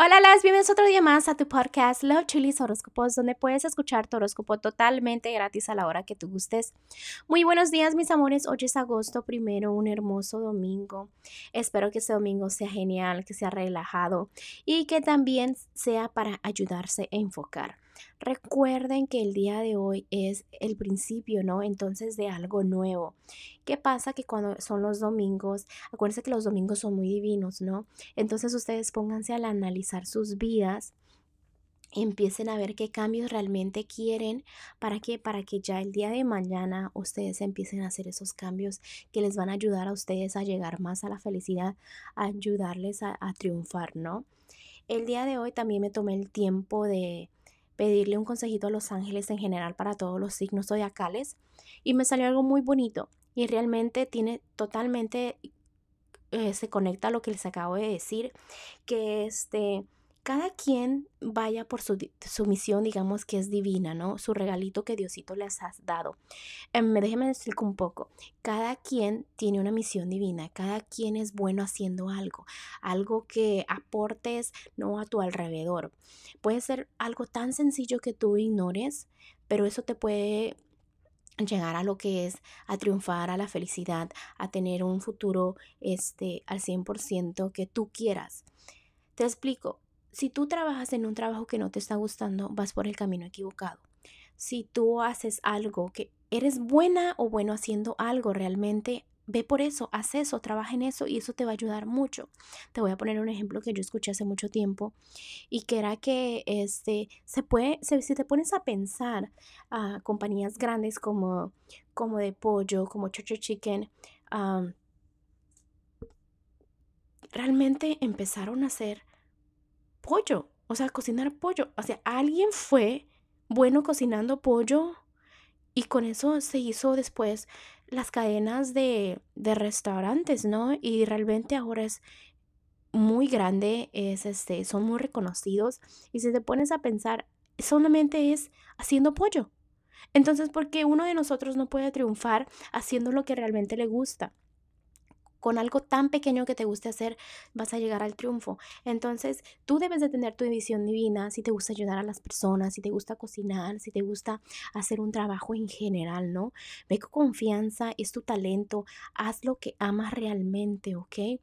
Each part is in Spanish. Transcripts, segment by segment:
Hola, las bienvenidos otro día más a tu podcast Love Chilis Horóscopos, donde puedes escuchar tu horóscopo totalmente gratis a la hora que tú gustes. Muy buenos días, mis amores. Hoy es agosto primero, un hermoso domingo. Espero que este domingo sea genial, que sea relajado y que también sea para ayudarse a enfocar. Recuerden que el día de hoy es el principio, ¿no? Entonces de algo nuevo. ¿Qué pasa? Que cuando son los domingos, acuérdense que los domingos son muy divinos, ¿no? Entonces ustedes pónganse al analizar sus vidas empiecen a ver qué cambios realmente quieren para que para que ya el día de mañana ustedes empiecen a hacer esos cambios que les van a ayudar a ustedes a llegar más a la felicidad, a ayudarles a, a triunfar, ¿no? El día de hoy también me tomé el tiempo de pedirle un consejito a los ángeles en general para todos los signos zodiacales y me salió algo muy bonito y realmente tiene totalmente eh, se conecta a lo que les acabo de decir que este cada quien vaya por su, misión, digamos que es divina, ¿no? Su regalito que Diosito les ha dado. Eh, déjeme decir un poco. Cada quien tiene una misión divina, cada quien es bueno haciendo algo, algo que aportes, no a tu alrededor. Puede ser algo tan sencillo que tú ignores, pero eso te puede llegar a lo que es a triunfar, a la felicidad, a tener un futuro este al 100% que tú quieras. Te explico, si tú trabajas en un trabajo que no te está gustando, vas por el camino equivocado. Si tú haces algo que eres buena o bueno haciendo algo realmente, ve por eso, haz eso, trabaja en eso y eso te va a ayudar mucho. Te voy a poner un ejemplo que yo escuché hace mucho tiempo y que era que este, se puede, si te pones a pensar a compañías grandes como, como de pollo, como Church Chicken, realmente empezaron a hacer pollo, o sea, cocinar pollo. O sea, alguien fue bueno cocinando pollo y con eso se hizo después las cadenas de, de restaurantes, ¿no? Y realmente ahora es muy grande, es este, son muy reconocidos y si te pones a pensar, solamente es haciendo pollo. Entonces, ¿por qué uno de nosotros no puede triunfar haciendo lo que realmente le gusta? Con algo tan pequeño que te guste hacer, vas a llegar al triunfo. Entonces, tú debes de tener tu visión divina, si te gusta ayudar a las personas, si te gusta cocinar, si te gusta hacer un trabajo en general, ¿no? Ve con confianza, es tu talento, haz lo que amas realmente, ¿ok?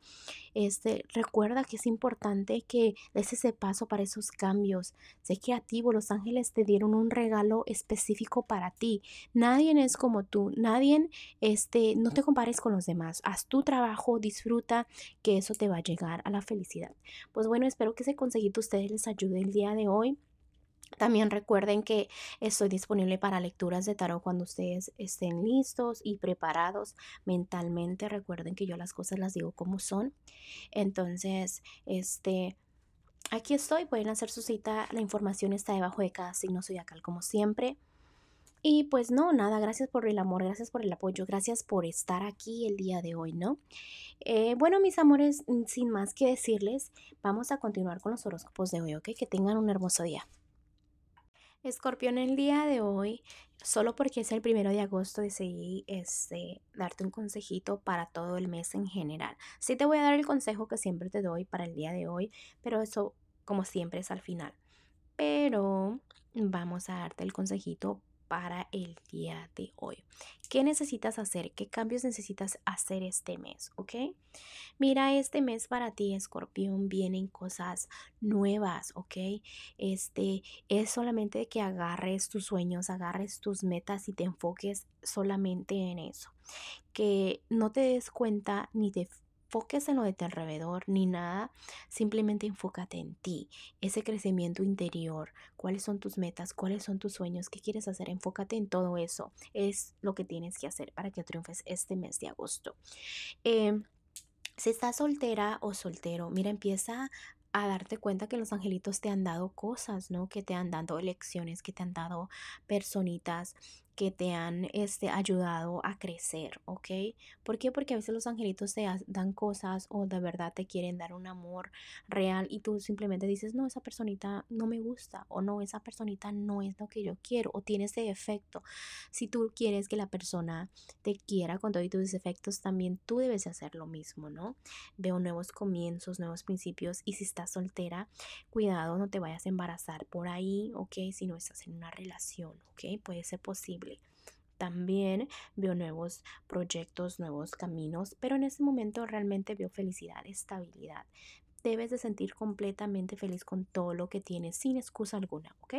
Este, recuerda que es importante que des ese paso para esos cambios. Sé creativo, los ángeles te dieron un regalo específico para ti. Nadie es como tú, nadie, este, no te compares con los demás. Haz tu trabajo, disfruta, que eso te va a llegar a la felicidad. Pues bueno, espero que ese consejito ustedes les ayude el día de hoy. También recuerden que estoy disponible para lecturas de tarot cuando ustedes estén listos y preparados mentalmente. Recuerden que yo las cosas las digo como son. Entonces, este, aquí estoy. Pueden hacer su cita. La información está debajo de cada signo zodiacal como siempre. Y pues no, nada, gracias por el amor, gracias por el apoyo, gracias por estar aquí el día de hoy, ¿no? Eh, bueno, mis amores, mm, sin más que decirles, vamos a continuar con los horóscopos de hoy, ¿ok? Que tengan un hermoso día. Escorpión, el día de hoy, solo porque es el primero de agosto, decidí este, darte un consejito para todo el mes en general. Sí te voy a dar el consejo que siempre te doy para el día de hoy, pero eso, como siempre, es al final. Pero vamos a darte el consejito para el día de hoy. ¿Qué necesitas hacer? ¿Qué cambios necesitas hacer este mes? Mira, este mes para ti, escorpión, vienen cosas nuevas, ¿ok? Este es solamente que agarres tus sueños, agarres tus metas y te enfoques solamente en eso. Que no te des cuenta ni te enfoques en lo de tu alrededor ni nada, simplemente enfócate en ti, ese crecimiento interior, cuáles son tus metas, cuáles son tus sueños, qué quieres hacer, enfócate en todo eso, es lo que tienes que hacer para que triunfes este mes de agosto. Em, si estás soltera o soltero, mira, empieza a darte cuenta que los angelitos te han dado cosas, ¿no? Que te han dado lecciones, que te han dado personitas que te han este, ayudado a crecer, ¿ok? ¿Por qué? Porque a veces los angelitos te dan cosas o de verdad te quieren dar un amor real y tú simplemente dices, no, esa personita no me gusta o no, esa personita no es lo que yo quiero o tiene ese efecto. Si tú quieres que la persona te quiera con todos tus efectos, también tú debes hacer lo mismo, ¿no? Veo nuevos comienzos, nuevos principios y si estás soltera, cuidado, no te vayas a embarazar por ahí, ¿ok? Si no estás en una relación, ¿ok? Puede ser posible. También veo nuevos proyectos, nuevos caminos, pero en este momento realmente veo felicidad, estabilidad. Debes de sentir completamente feliz con todo lo que tienes, sin excusa alguna, ¿ok?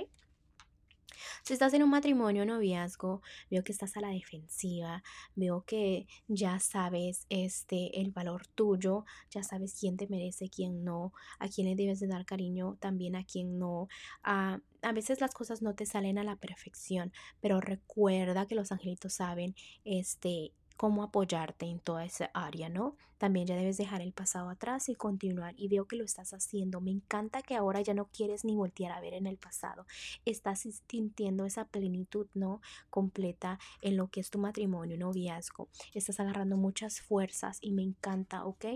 Si estás en un matrimonio o noviazgo, veo que estás a la defensiva, veo que ya sabes este el valor tuyo, ya sabes quién te merece, quién no, a quién le debes de dar cariño, también a quién no. a veces las cosas no te salen a la perfección, pero recuerda que los angelitos saben este cómo apoyarte en toda esa área, ¿no? También ya debes dejar el pasado atrás y continuar y veo que lo estás haciendo. Me encanta que ahora ya no quieres ni voltear a ver en el pasado. Estás sintiendo esa plenitud, ¿no? Completa en lo que es tu matrimonio, noviazgo. Estás agarrando muchas fuerzas y me encanta, ¿ok?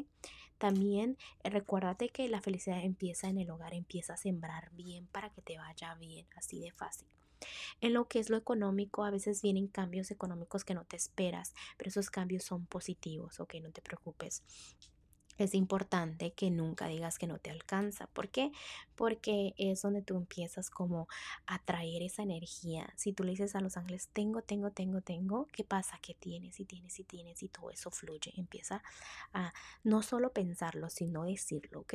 También eh, recuérdate que la felicidad empieza en el hogar, empieza a sembrar bien para que te vaya bien, así de fácil. En lo que es lo económico, a veces vienen cambios económicos que no te esperas, pero esos cambios son positivos, ok, no te preocupes es importante que nunca digas que no te alcanza. ¿Por qué? Porque es donde tú empiezas como a traer esa energía. Si tú le dices a los ángeles, tengo, tengo, tengo, tengo, ¿qué pasa? ¿Qué tienes? Y tienes y tienes y todo eso fluye. Empieza a no solo pensarlo, sino decirlo, ¿ok?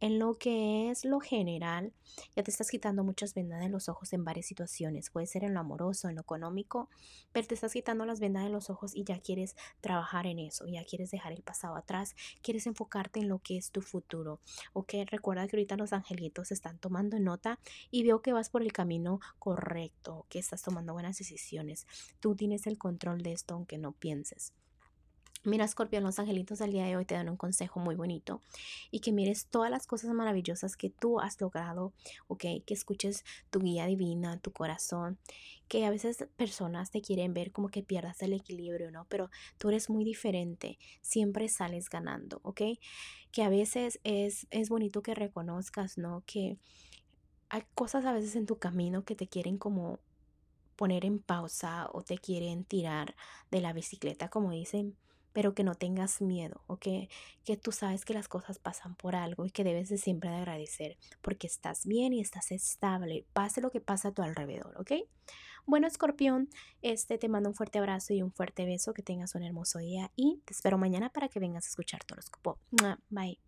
En lo que es lo general, ya te estás quitando muchas vendas de los ojos en varias situaciones. Puede ser en lo amoroso, en lo económico, pero te estás quitando las vendas de los ojos y ya quieres trabajar en eso, ya quieres dejar el pasado atrás, quieres enfocarte en lo que es tu futuro. Ok, recuerda que ahorita los angelitos están tomando nota y veo que vas por el camino correcto, que estás tomando buenas decisiones. Tú tienes el control de esto aunque no pienses. Mira, Scorpio, los angelitos del día de hoy te dan un consejo muy bonito y que mires todas las cosas maravillosas que tú has logrado, ¿ok? Que escuches tu guía divina, tu corazón, que a veces personas te quieren ver como que pierdas el equilibrio, ¿no? Pero tú eres muy diferente, siempre sales ganando, ¿ok? Que a veces es, es bonito que reconozcas, ¿no? Que hay cosas a veces en tu camino que te quieren como poner en pausa o te quieren tirar de la bicicleta, como dicen pero que no tengas miedo o que, que tú sabes que las cosas pasan por algo y que debes de siempre de agradecer porque estás bien y estás estable, pase lo que pase a tu alrededor, ¿ok? Bueno, escorpión, este te mando un fuerte abrazo y un fuerte beso, que tengas un hermoso día y te espero mañana para que vengas a escuchar tu horóscopo. Bye.